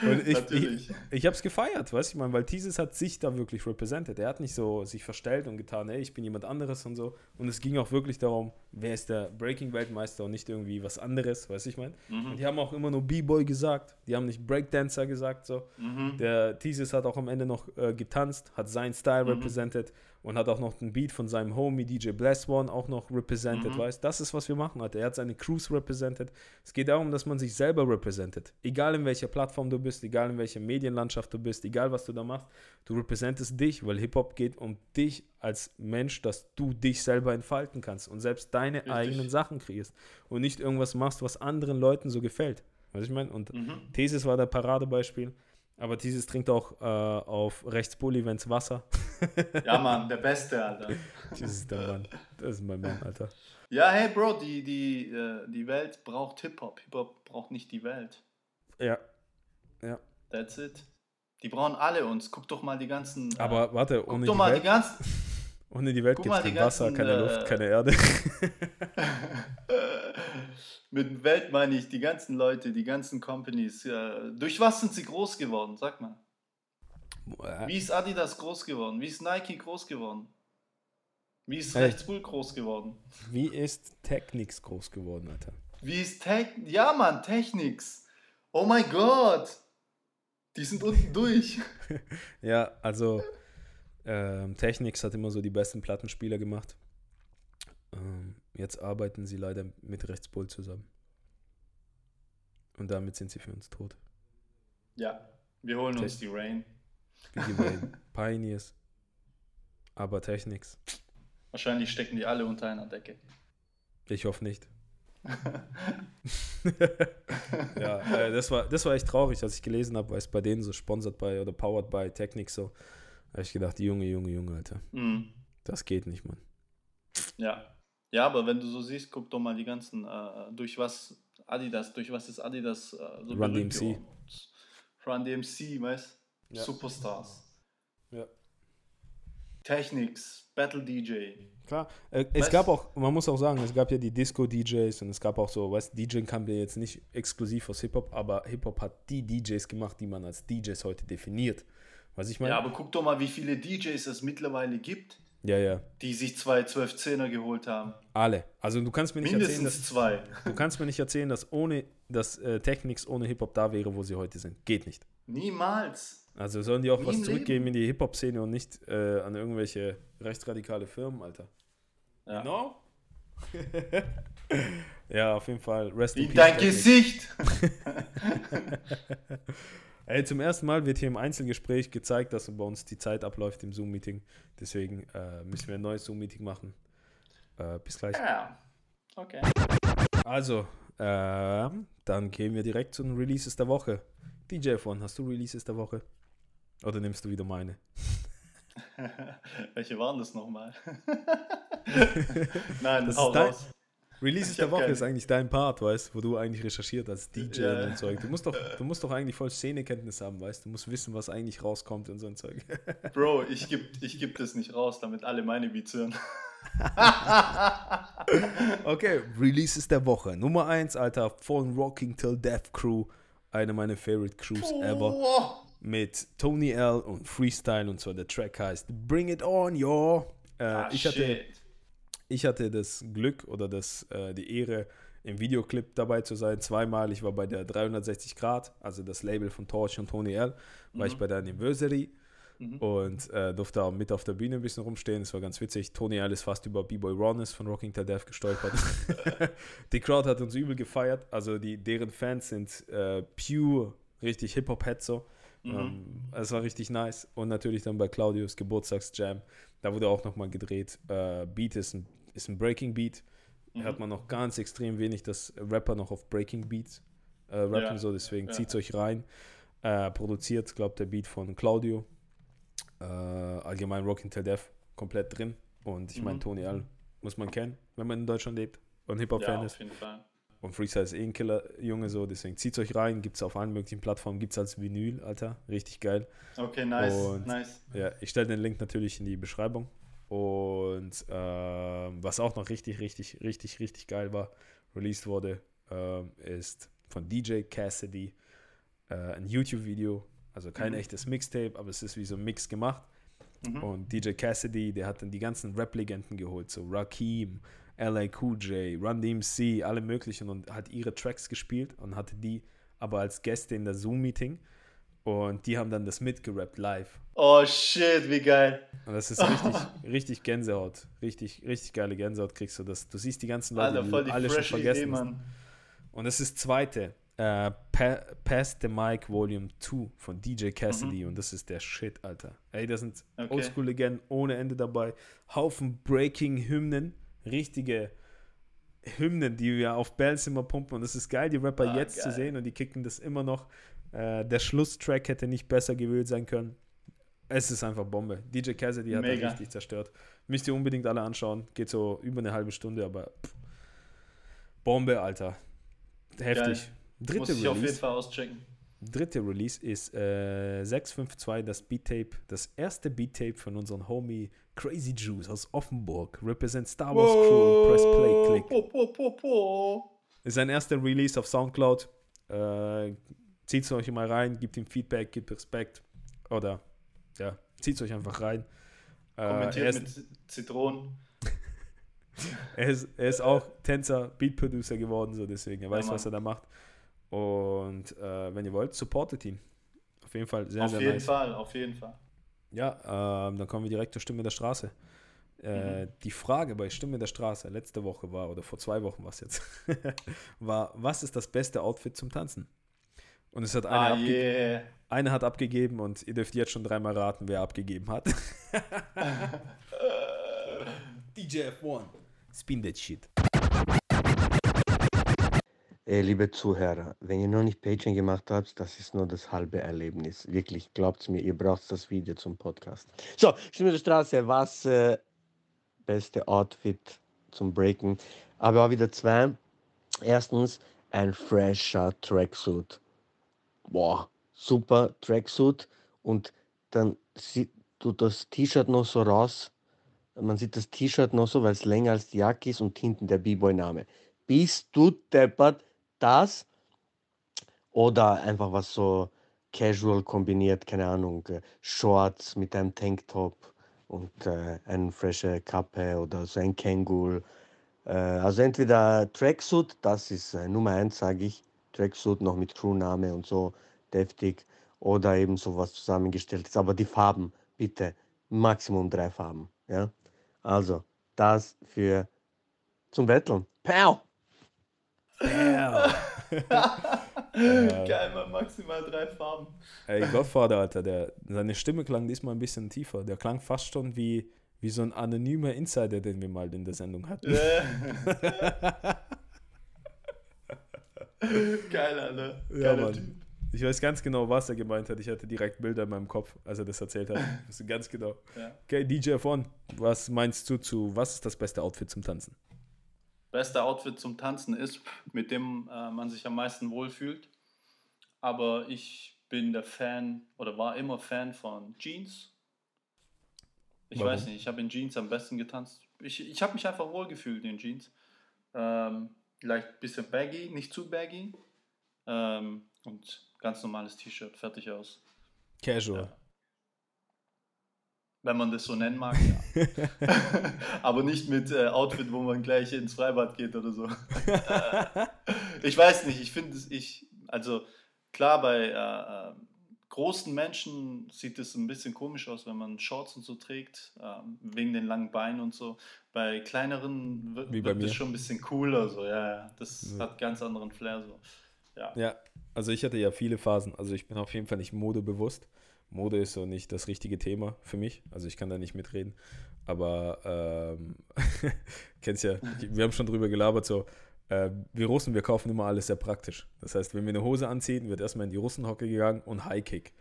Und ich, ich, Natürlich. ich habe es gefeiert, weißt du, ich meine, weil Thesis hat sich da wirklich represented. Er hat nicht so sich verstellt und getan, ey, ich bin jemand anderes und so. Und es ging auch wirklich darum, wer ist der Breaking-Weltmeister und nicht irgendwie was anderes, weißt du, ich meine. Und Mhm. die haben auch immer nur B-Boy gesagt, die haben nicht Breakdancer gesagt, so. Mhm. Der Thesis hat auch am Ende noch äh, getanzt, hat seinen Style Mhm. represented und hat auch noch den Beat von seinem Homie DJ Bless One auch noch represented, Mhm. weißt Das ist, was wir machen, Alter. Er hat seine Crews represented. Es geht darum, dass man sich selber represented. Egal in welcher Plattform du bist, egal in welcher Medienlandschaft du bist, egal was du da machst, du representest dich, weil Hip-Hop geht um dich als Mensch, dass du dich selber entfalten kannst und selbst deine Richtig. eigenen Sachen kreierst und nicht irgendwas machst, was anderen Leuten so gefällt. Weißt du, ich meine? Und Mhm. Thesis war der Paradebeispiel. Aber Thesis trinkt auch äh, auf Rechtspol-Events Wasser. [laughs] Ja, Mann, der Beste, Alter. Das ist der Mann. Das ist mein Mann, Alter. Ja, hey, Bro, die, die, äh, die Welt braucht Hip-Hop. Hip-Hop braucht nicht die Welt. Ja. Ja. That's it. Die brauchen alle uns. Guck doch mal die ganzen. Aber warte, ohne die, Welt, die ganzen, ohne die Welt gibt es kein Wasser, keine äh, Luft, keine Erde. [laughs] [laughs] Mit Welt meine ich die ganzen Leute, die ganzen Companies. Ja, durch was sind sie groß geworden? Sag mal. Wie ist Adidas groß geworden? Wie ist Nike groß geworden? Wie ist hey. Rechtsbull groß geworden? Wie ist Technics groß geworden, Alter? Wie ist Tech... Ja, Mann, Technics. Oh mein Gott. Die sind unten durch. [laughs] ja, also ähm, Technics hat immer so die besten Plattenspieler gemacht. Ähm, jetzt arbeiten sie leider mit Rechtsbull zusammen. Und damit sind sie für uns tot. Ja, wir holen Te uns die Rain. Die Rain. [laughs] Pioneers. Aber Technics. Wahrscheinlich stecken die alle unter einer Decke. Ich hoffe nicht. [laughs] ja, äh, das, war, das war echt traurig, als ich gelesen habe, weil es bei denen so sponsored bei oder powered by Technics so. Habe ich gedacht, Junge, Junge, Junge, Alter. Mm. Das geht nicht, Mann. Ja. Ja, aber wenn du so siehst, guck doch mal die ganzen, äh, durch was Adidas, durch was ist Adidas äh, so Run DMC. Run DMC, weißt ja. Superstars. Ja. Technics, Battle DJ. Klar, äh, es gab auch, man muss auch sagen, es gab ja die Disco-DJs und es gab auch so, weißt DJing kam ja jetzt nicht exklusiv aus Hip-Hop, aber Hip-Hop hat die DJs gemacht, die man als DJs heute definiert. Was ich meine? Ja, aber guck doch mal, wie viele DJs es mittlerweile gibt. Ja, ja. Die sich zwei 12-10er geholt haben. Alle. Also du kannst mir nicht Mindestens erzählen, dass, zwei. [laughs] Du kannst mir nicht erzählen, dass ohne dass äh, Technics ohne Hip-Hop da wäre, wo sie heute sind. Geht nicht. Niemals. Also sollen die auch Nie was zurückgeben in die Hip-Hop-Szene und nicht äh, an irgendwelche rechtsradikale Firmen, Alter. Ja. No? [laughs] ja, auf jeden Fall. Rest in, in dein Gesicht! [laughs] Ey, zum ersten Mal wird hier im Einzelgespräch gezeigt, dass bei uns die Zeit abläuft im Zoom-Meeting. Deswegen äh, müssen wir ein neues Zoom-Meeting machen. Äh, bis gleich. Ja, okay. Also, äh, dann gehen wir direkt zu den Releases der Woche. DJ von, hast du Releases der Woche? Oder nimmst du wieder meine? [laughs] Welche waren das nochmal? [laughs] [laughs] Nein, das ist raus. Releases der Woche keine. ist eigentlich dein Part, weißt du, wo du eigentlich recherchiert als DJ ja. und Zeug. Du musst, doch, du musst doch eigentlich voll Szenekenntnis haben, weißt du. Du musst wissen, was eigentlich rauskommt und so ein Zeug. [laughs] Bro, ich gebe ich geb das nicht raus, damit alle meine Beats hören. [laughs] okay, Releases der Woche. Nummer 1, Alter, von Rocking Till Death Crew. Eine meiner favorite Crews ever mit Tony L und Freestyle und zwar der Track heißt Bring It On, yo. Äh, ah, ich, hatte, ich hatte das Glück oder das, äh, die Ehre, im Videoclip dabei zu sein. Zweimal. Ich war bei der 360 Grad, also das Label von Torch und Tony L, war mhm. ich bei der Anniversary mhm. und äh, durfte auch mit auf der Bühne ein bisschen rumstehen. Das war ganz witzig. Tony L ist fast über B-Boy Ronis von Rocking to Death gestolpert. [laughs] die Crowd hat uns übel gefeiert. Also die, deren Fans sind äh, pure, richtig Hip-Hop-Heads so. Mhm. Ähm, es war richtig nice. Und natürlich dann bei Claudius Geburtstagsjam, da wurde auch nochmal gedreht. Äh, Beat ist ein, ist ein Breaking Beat. Mhm. Hört man noch ganz extrem wenig, dass Rapper noch auf Breaking Beats äh, rappen, ja. so deswegen ja. zieht euch rein. Äh, produziert, glaubt der Beat von Claudio. Äh, allgemein Rocking Till Death komplett drin. Und ich meine, mhm. Tony L muss man kennen, wenn man in Deutschland lebt und Hip-Hop-Fan ja, ist. Auf jeden Fall. Und Freestyle ist eh ein Killer-Junge, so, deswegen zieht euch rein, gibt es auf allen möglichen Plattformen, gibt es als Vinyl, Alter, richtig geil. Okay, nice, und, nice. Ja, ich stelle den Link natürlich in die Beschreibung. Und äh, was auch noch richtig, richtig, richtig, richtig geil war, released wurde, äh, ist von DJ Cassidy äh, ein YouTube-Video, also kein mhm. echtes Mixtape, aber es ist wie so ein Mix gemacht. Mhm. Und DJ Cassidy, der hat dann die ganzen Rap-Legenden geholt, so Rakim, LA Cool J, Run DMC, alle möglichen und hat ihre Tracks gespielt und hatte die aber als Gäste in der Zoom-Meeting. Und die haben dann das mitgerappt live. Oh shit, wie geil. Und das ist richtig, [laughs] richtig Gänsehaut. Richtig, richtig geile Gänsehaut kriegst du. Das, du siehst die ganzen Leute, Alter, die, alle schon vergessen. Idee, und das ist zweite. Äh, pa Pass the Mic Volume 2 von DJ Cassidy. Mhm. Und das ist der Shit, Alter. Ey, da sind okay. Oldschool-Legenden ohne Ende dabei. Haufen Breaking-Hymnen richtige Hymnen, die wir auf Bells immer pumpen. Und es ist geil, die Rapper ah, jetzt geil. zu sehen und die kicken das immer noch. Äh, der Schlusstrack hätte nicht besser gewählt sein können. Es ist einfach Bombe. DJ Cassidy hat das richtig zerstört. Müsst ihr unbedingt alle anschauen. Geht so über eine halbe Stunde, aber pff. Bombe, Alter. Heftig. Geil. Dritte Muss ich Release. auf jeden Fall auschecken. Dritte Release ist äh, 652, das Beat-Tape, das erste Beat-Tape von unserem Homie Crazy Juice aus Offenburg. Represent Star Wars Crew und Press Play Click. Po, po, po, po. Ist sein erster Release auf Soundcloud. Äh, zieht es euch mal rein, gibt ihm Feedback, gibt Respekt. Oder ja, zieht es euch einfach rein. Äh, er, Kommentiert ist, mit Zitronen. [laughs] er, ist, er ist auch Tänzer, Beat-Producer geworden, so deswegen. Er weiß, Mann. was er da macht. Und äh, wenn ihr wollt, supportet ihn. Auf jeden Fall sehr, auf sehr jeden nice. Fall, auf jeden Fall. Ja, ähm, dann kommen wir direkt zur Stimme der Straße. Äh, Mhm. Die Frage bei Stimme der Straße letzte Woche war, oder vor zwei Wochen war es jetzt, [laughs] war, was ist das beste Outfit zum Tanzen? Und es hat einer, Ah, abge yeah. einer hat abgegeben und ihr dürft jetzt schon dreimal raten, wer abgegeben hat. [laughs] [laughs] DJ F1. Spin that shit. Ey, liebe Zuhörer, wenn ihr noch nicht Patreon gemacht habt, das ist nur das halbe Erlebnis. Wirklich, glaubt's mir, ihr braucht das Video zum Podcast. So, Stimme der Straße, was äh, beste Outfit zum Breaken? Aber auch wieder zwei. Erstens, ein fresher Tracksuit. Boah, super Tracksuit. Und dann sieht du das T-Shirt noch so raus. Man sieht das T-Shirt noch so, weil es länger als die Jacke ist und hinten der B-Boy-Name. Bist du deppert? Das oder einfach was so casual kombiniert, keine Ahnung, äh, Shorts mit einem Tanktop und äh, eine frische Kappe oder so ein Känguru. Äh, also entweder Tracksuit, das ist äh, Nummer eins, sage ich, Tracksuit noch mit Crewname und so, deftig, oder eben sowas zusammengestelltes. Aber die Farben, bitte, Maximum drei Farben, ja. Also, das für zum Betteln. Pow! [laughs] Geil, man, maximal drei Farben. Ey, Godfather, Alter, der, seine Stimme klang diesmal ein bisschen tiefer. Der klang fast schon wie, wie so ein anonymer Insider, den wir mal in der Sendung hatten. [laughs] Geil, Alter. Ja, Geiler Mann. Typ. Ich weiß ganz genau, was er gemeint hat. Ich hatte direkt Bilder in meinem Kopf, als er das erzählt hat. [laughs] Ganz genau. Ja. Okay, DJ von, was meinst du zu, was ist das beste Outfit zum Tanzen? Beste Outfit zum Tanzen ist, mit dem äh, man sich am meisten wohlfühlt. Aber ich bin der Fan oder war immer Fan von Jeans. Ich Warum? weiß nicht, ich habe in Jeans am besten getanzt. Ich, ich habe mich einfach wohlgefühlt in Jeans. Ähm, vielleicht ein bisschen baggy, nicht zu baggy. Ähm, und ganz normales T-Shirt, fertig aus. Casual. Ja. Wenn man das so nennen mag, ja. [laughs] [laughs] Aber nicht mit äh, Outfit, wo man gleich ins Freibad geht oder so. [laughs] ich weiß nicht, ich finde es, ich, also klar, bei äh, äh, großen Menschen sieht es ein bisschen komisch aus, wenn man Shorts und so trägt, ähm, wegen den langen Beinen und so. Bei kleineren wird, Wie bei wird das schon ein bisschen cooler, so, ja, ja. Das Ja. hat ganz anderen Flair, so. Ja. Ja, also ich hatte ja viele Phasen. Also ich bin auf jeden Fall nicht modebewusst. Mode ist so nicht das richtige Thema für mich. Also ich kann da nicht mitreden. Aber ähm, [laughs] kennst ja, wir haben schon drüber gelabert, so äh, wir Russen, wir kaufen immer alles sehr praktisch. Das heißt, wenn wir eine Hose anziehen, wird erstmal in die Russenhocke gegangen und High Kick.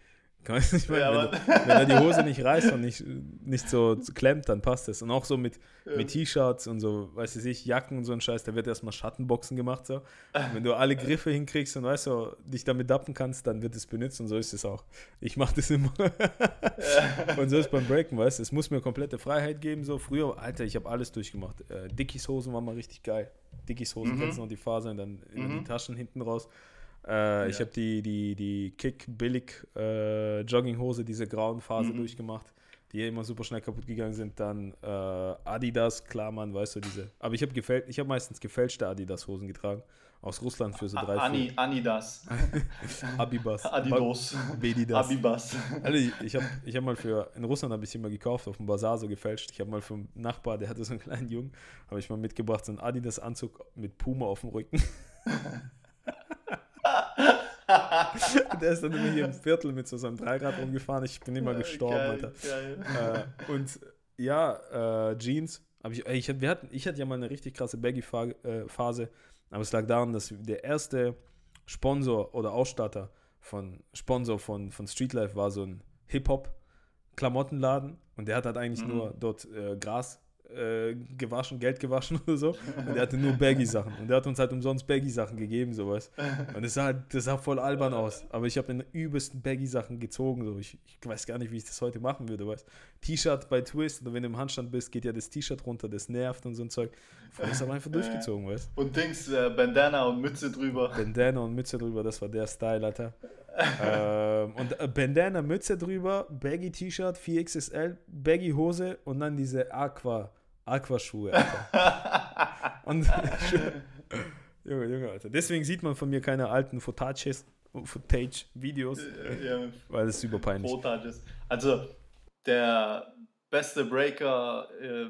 Kann man nicht Ja, wenn, da die Hose nicht [laughs] reißt und nicht, nicht so klemmt, dann passt es. Und auch so mit, mit T-Shirts und so, weiß ich nicht, Jacken und so ein Scheiß, da wird erstmal Schattenboxen gemacht. So. Und wenn du alle Griffe hinkriegst und weißt du, dich damit dappen kannst, dann wird es benutzt und so ist es auch. Ich mache das immer. [laughs] und so ist beim Breaken, weißt du, es muss mir komplette Freiheit geben. So früher, Alter, ich habe alles durchgemacht. Äh, Dickies Hosen waren mal richtig geil. Dickies Hosen, Mhm. kennst du noch die Fasern, dann in Mhm. die Taschen hinten raus. Äh, Ich Ja. habe die, die, die Kick Billig äh, diese grauen Phase Mhm. durchgemacht, die immer super schnell kaputt gegangen sind. Dann äh, Adidas, klar, man, weißt du, diese. Aber ich habe ich habe meistens gefälschte Adidas-Hosen getragen. Aus Russland für so drei, Ani, vier. Anidas. [laughs] Abibas. Adidos. Bedidas. Abibas. Also ich, ich habe ich hab mal für, in Russland habe ich sie mal gekauft, auf dem Bazar so gefälscht. Ich habe mal vom Nachbar, der hatte so einen kleinen Jungen, habe ich mal mitgebracht, so einen Adidas-Anzug mit Puma auf dem Rücken. [laughs] [laughs] der ist dann immer hier im Viertel mit so seinem Dreirad rumgefahren. Ich bin immer gestorben, Geil, Alter. geil. Äh, und ja, äh, Jeans. Hab ich, ich, wir hatten, ich hatte ja mal eine richtig krasse Baggy-Phase, aber es lag daran, dass der erste Sponsor oder Ausstatter von Sponsor von, von Streetlife war so ein Hip-Hop-Klamottenladen und der hat halt eigentlich Mhm. nur dort äh, Gras äh, gewaschen, Geld gewaschen [laughs] oder so. Und der hatte nur Baggy-Sachen. Und der hat uns halt umsonst Baggy-Sachen gegeben, sowas. Und das sah, halt, das sah voll albern aus. Aber ich habe in übelsten Baggy-Sachen gezogen. So. Ich, ich, weiß gar nicht, wie ich das heute machen würde, weißt T-Shirt bei Twist, oder wenn du im Handstand bist, geht ja das T-Shirt runter, das nervt und so ein Zeug. Voll ist aber einfach durchgezogen, weißt Und Dings, äh, Bandana und Mütze drüber. Bandana und Mütze drüber, das war der Style, Alter. [laughs] ähm, und äh, Bandana, Mütze drüber, Baggy T-Shirt, 4XSL, Baggy Hose und dann diese Aqua, Aquaschuhe. [laughs] und [laughs] Junge, Junge, Alter. Deswegen sieht man von mir keine alten Footages, Footage-Videos, ja, weil es super peinlich Footages. Also der beste Breaker, äh,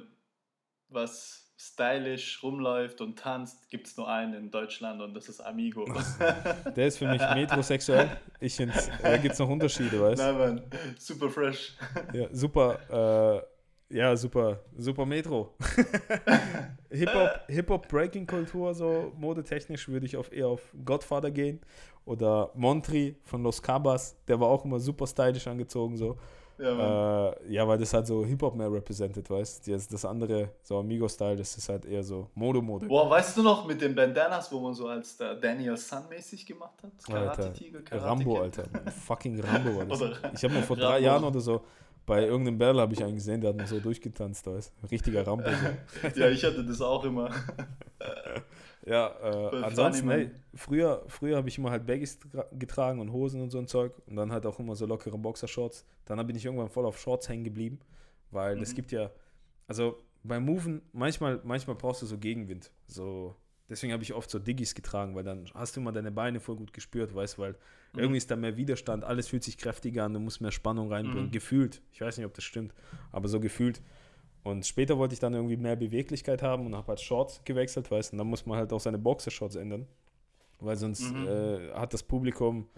was stylisch rumläuft und tanzt, gibt es nur einen in Deutschland und das ist Amigo. Der ist für mich metrosexuell. Ich finde, da gibt es noch Unterschiede, weißt du? Nein, Mann, super fresh. Ja, super, äh, ja, super, super Metro. [laughs] Hip-Hop, Hip-Hop Breaking Kultur, so modetechnisch würde ich auf, eher auf Godfather gehen. Oder Montri von Los Cabas, der war auch immer super stylisch angezogen, so. Ja, äh, ja, weil das halt so Hip-Hop mehr represented, weißt du? Das andere, so Amigo-Style, das ist halt eher so Mode-Mode. Boah, weißt du noch mit den Bandanas, wo man so als der Daniel Sun mäßig gemacht hat? Karate-Tiger, Karate Rambo, Alter. Fucking Rambo war das. [laughs] ich habe mir vor drei Jahren oder so bei irgendeinem Battle habe ich einen gesehen, der hat noch so durchgetanzt, weißt Richtiger Rambo. So. [laughs] ja, ich hatte das auch immer. [laughs] Ja, äh, ansonsten, hey, früher, früher habe ich immer halt Baggies getragen und Hosen und so ein Zeug und dann halt auch immer so lockere Boxershorts. Dann bin ich irgendwann voll auf Shorts hängen geblieben, weil mhm. es gibt ja, also beim Moven, manchmal, manchmal brauchst du so Gegenwind. So, deswegen habe ich oft so Diggis getragen, weil dann hast du immer deine Beine voll gut gespürt, weißt weil mhm. irgendwie ist da mehr Widerstand, alles fühlt sich kräftiger an, du musst mehr Spannung reinbringen. Mhm. Gefühlt, ich weiß nicht, ob das stimmt, aber so gefühlt. Und später wollte ich dann irgendwie mehr Beweglichkeit haben und habe halt Shorts gewechselt, weißt du, und dann muss man halt auch seine Boxershorts ändern. Weil sonst mhm. äh, hat das Publikum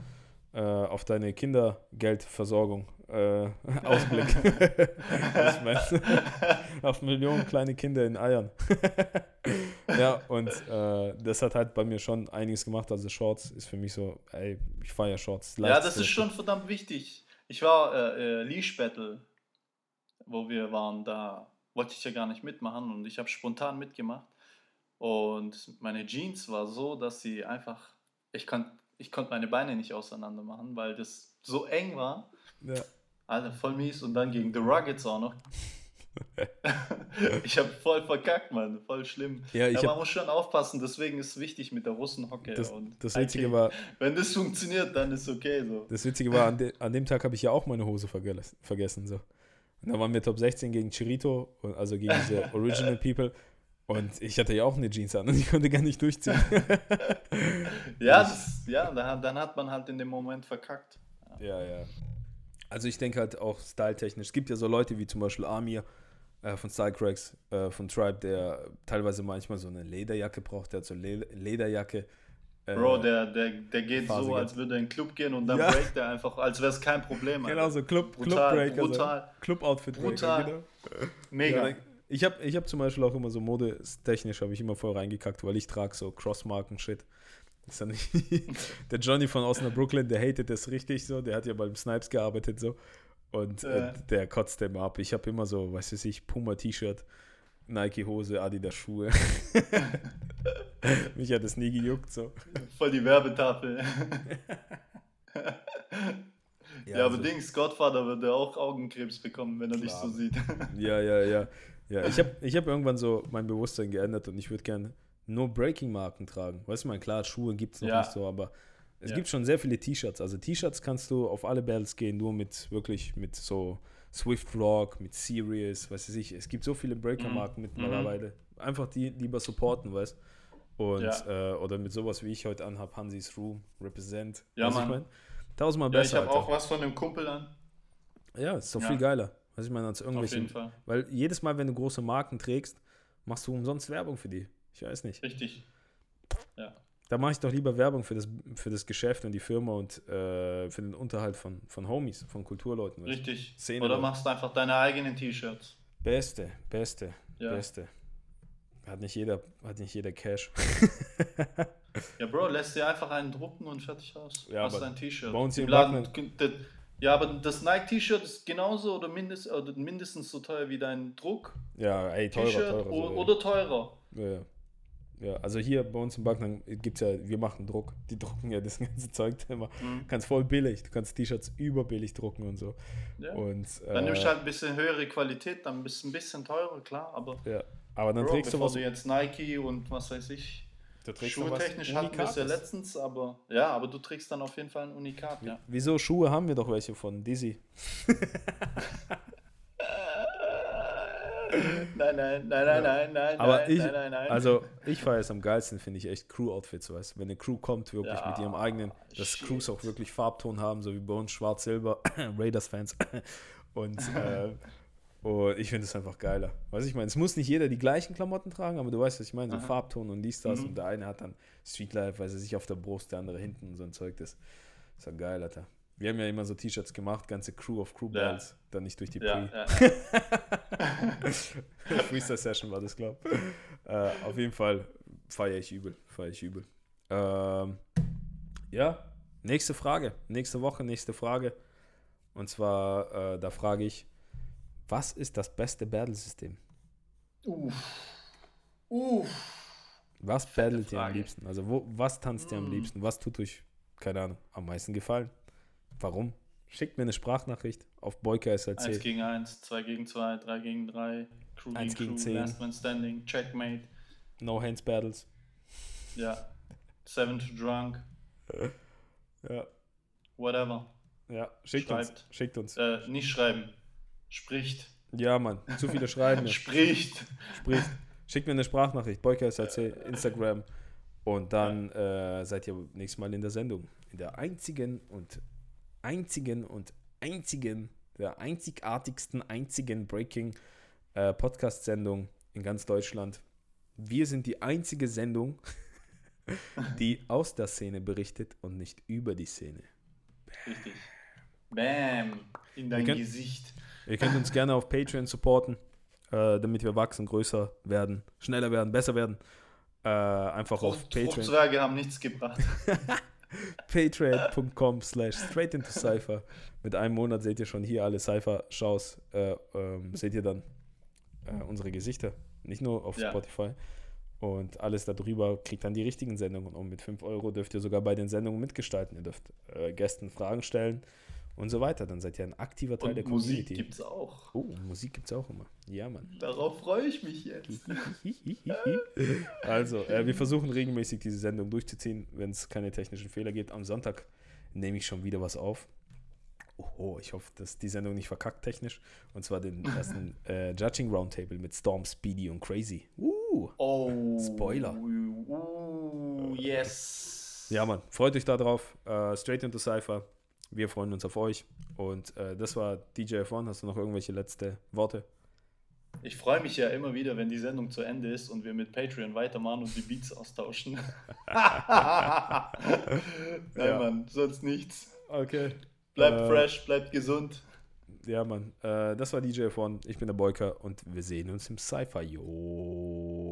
äh, auf deine Kindergeldversorgung äh, [laughs] Ausblick. [laughs] [laughs] auf Millionen kleine Kinder in Eiern. ja, und äh, das hat halt bei mir schon einiges gemacht. Also Shorts ist für mich so, ey, ich feiere Shorts. Ja, das ist schon verdammt wichtig. Ich war äh, äh, Leash Battle, wo wir waren, da wollte ich ja gar nicht mitmachen und ich habe spontan mitgemacht. Und meine Jeans war so, dass sie einfach, ich, kann, ich konnte meine Beine nicht auseinander machen, weil das so eng war. Ja. Alter, voll mies. Und dann gegen The Ruggets auch noch. [laughs] ich habe voll verkackt, Mann. Voll schlimm. Ja, ja, man hab, muss schon aufpassen, deswegen ist es wichtig mit der Russenhocke. Das, und das Witzige war. Wenn das funktioniert, dann ist okay so. Das Witzige war, an, de, an dem Tag habe ich ja auch meine Hose vergessen. So. Und da waren wir Top 16 gegen Chirito, also gegen diese [laughs] Original People. Und ich hatte ja auch eine Jeans an und ich konnte gar nicht durchziehen. [laughs] ja, das, ja dann, dann hat man halt in dem Moment verkackt. Ja, ja. Also ich denke halt auch styletechnisch. Es gibt ja so Leute wie zum Beispiel Amir äh, von Stylecracks, äh, von Tribe, der teilweise manchmal so eine Lederjacke braucht. Der hat so Le Lederjacke äh, Bro, der, der, der geht Phase so, als würde er in den Club gehen und dann ja. breakt er einfach, als wäre es kein Problem. [laughs] Genau, so Club, brutal, Club Breaker. Brutal. So. Club-Outfit Brutal. Genau. Mega. Ja, ich habe ich hab zum Beispiel auch immer so modetechnisch, habe ich immer voll reingekackt, weil ich trage so Crossmarken-Shit. Ist ja nicht. [laughs] der Johnny von Osnabrück, der hatet das richtig so, der hat ja beim Snipes gearbeitet so. Und äh, der kotzt dem ab. Ich habe immer so, weißt du, ich Puma-T-Shirt Nike-Hose, Adidas-Schuhe. [laughs] Mich hat das nie gejuckt. So. Voll die Werbetafel. [laughs] ja, ja, aber Dings, Godfather wird ja auch Augenkrebs bekommen, wenn er klar. dich so sieht. ja, ja, ja. ja ich habe ich hab irgendwann so mein Bewusstsein geändert und ich würde gerne nur Breaking-Marken tragen. Weißt du, mein klar, Schuhe gibt es noch ja. nicht so, aber es ja. gibt schon sehr viele T-Shirts. Also T-Shirts kannst du auf alle Battles gehen, nur mit wirklich mit so Swift Rock, mit Sirius, was weiß ich. Es gibt so viele Breaker-Marken mhm. mittlerweile. Einfach die lieber supporten, weißt Und, ja. äh, oder mit sowas wie ich heute anhab, Hansis Room, Represent. Ja, Mann. Ich mein? Tausendmal ja, besser. Ich habe auch was von dem Kumpel an. Ja, ist doch viel geiler. Was ich meine, als irgendwelche. Auf jeden Fall. Weil jedes Mal, wenn du große Marken trägst, machst du umsonst Werbung für die. Ich weiß nicht. Richtig. Ja. Da mache ich doch lieber Werbung für das, für das Geschäft und die Firma und äh, für den Unterhalt von, von Homies, von Kulturleuten. Richtig. Szene Oder machst du einfach deine eigenen T-Shirts. Beste, beste, ja. beste. Hat nicht jeder, hat nicht jeder Cash. [laughs] ja, Bro, lässt dir einfach einen drucken und fertig aus. Ja, Hast dein T-Shirt. Bei uns im Laden, Ja, aber das Nike-T-Shirt ist genauso oder, mindest, oder mindestens so teuer wie dein Druck. Ja, ey, teurer, teurer. o- so, oder teurer. ja. Ja. also hier bei uns im Banknang gibt es ja, wir machen Druck. Die drucken ja das [laughs] ganze Zeug immer. Mhm. Kannst voll billig, du kannst T-Shirts überbillig drucken und so. Ja. Und, Dann nimmst du äh, halt ein bisschen höhere Qualität, dann bist du ein bisschen teurer, klar, aber ja. Aber dann Bro, trägst du was. du jetzt Nike und was weiß ich, Du trägst schuhetechnisch hatten wir es ja letztens, aber ja, aber du trägst dann auf jeden Fall ein Unikat, ja. Wieso Schuhe haben wir doch welche von Dizzy? [laughs] Nein, nein, nein, nein, nein, nein, Aber nein, ich, nein, nein, nein. also ich feiere es am geilsten, finde ich echt Crew-Outfits, weißt du? Wenn eine Crew kommt, wirklich Ja, mit ihrem eigenen, dass shit. Crews auch wirklich Farbton haben, so wie bei uns Schwarz-Silber, [coughs] Raiders-Fans. [coughs] Und, äh, und ich finde es einfach geiler. Weißt du, ich meine, es muss nicht jeder die gleichen Klamotten tragen, aber du weißt, was ich meine, so Aha. Farbton und dies, das. Mhm. Und der eine hat dann Streetlife, weiß er sich auf der Brust, der andere hinten und so ein Zeug. Das ist ja geil, Alter. Wir haben ja immer so T-Shirts gemacht, ganze Crew of Crew Ja. Bands, dann nicht durch die ja, Pre. ja. [laughs] Freestyle Session war das, glaube ich. Äh, auf jeden Fall feiere ich übel. Feiere ich übel. Ähm, ja, nächste Frage. Nächste Woche, nächste Frage. Und zwar, äh, da frage ich, was ist das beste Battle-System? Uff. Uff. Was battlet ihr am liebsten? Also, wo, was tanzt ihr am Mm. liebsten? Was tut euch, keine Ahnung, am meisten gefallen? Warum? Schickt mir eine Sprachnachricht auf Boyka 1 SLC. gegen 1, 2 gegen 2, 3 gegen 3, Crew Eins gegen gegen Crew, zehn. Last Man Standing, Checkmate, No Hands Battles. ja. Seven to Drunk, Ja, whatever. ja. Schickt uns. Schreibt. Schickt uns. Äh, nicht schreiben. Spricht. Ja, Mann. Zu viele schreiben. [laughs] Spricht. spricht, schickt mir eine Sprachnachricht, Boycast Instagram und dann äh, seid ihr nächstes Mal in der Sendung. In der einzigen und einzigen und einzigen, der einzigartigsten, einzigen Breaking äh, Podcast-Sendung in ganz Deutschland. Wir sind die einzige Sendung, [laughs] die aus der Szene berichtet und nicht über die Szene. Richtig. Bam. In dein können- Gesicht. Ihr könnt uns gerne auf Patreon supporten, äh, damit wir wachsen, größer werden, schneller werden, besser werden. Äh, einfach auf Frucht, Patreon. Fruchtzwerge haben nichts gebracht. [laughs] patreon.com slash straight into Cypher. Mit einem Monat seht ihr schon hier alle Cypher-Shows. Äh, ähm, seht ihr dann äh, unsere Gesichter. Nicht nur auf Ja. Spotify. Und alles darüber kriegt dann die richtigen Sendungen. Und mit 5 Euro dürft ihr sogar bei den Sendungen mitgestalten. Ihr dürft äh, Gästen Fragen stellen und so weiter. Dann seid ihr ein aktiver Teil der Und Musik Community. gibt's auch. oh, Musik gibt's auch immer. Ja, Mann. Darauf freue ich mich jetzt. [laughs] also, äh, wir versuchen regelmäßig diese Sendung durchzuziehen, wenn es keine technischen Fehler gibt. Am Sonntag nehme ich schon wieder was auf. Oh, ich hoffe, dass die Sendung nicht verkackt technisch. Und zwar den ersten [laughs] äh, Judging Roundtable mit Storm, Speedy und Crazy. Uh. Oh. Spoiler. Uh, yes. Ja, Mann, freut euch da drauf. Äh, straight into Cypher. Wir freuen uns auf euch. Und äh, das war DJ F1. Hast du noch irgendwelche letzte Worte? Ich freue mich ja immer wieder, wenn die Sendung zu Ende ist und wir mit Patreon weitermachen und die Beats austauschen. [laughs] Nein, Ja. Mann, sonst nichts. Okay. Bleibt Äh, fresh, bleibt gesund. Ja, Mann. Äh, das war DJ F1. Ich bin der Boyka und wir sehen uns im Cypher. Jo.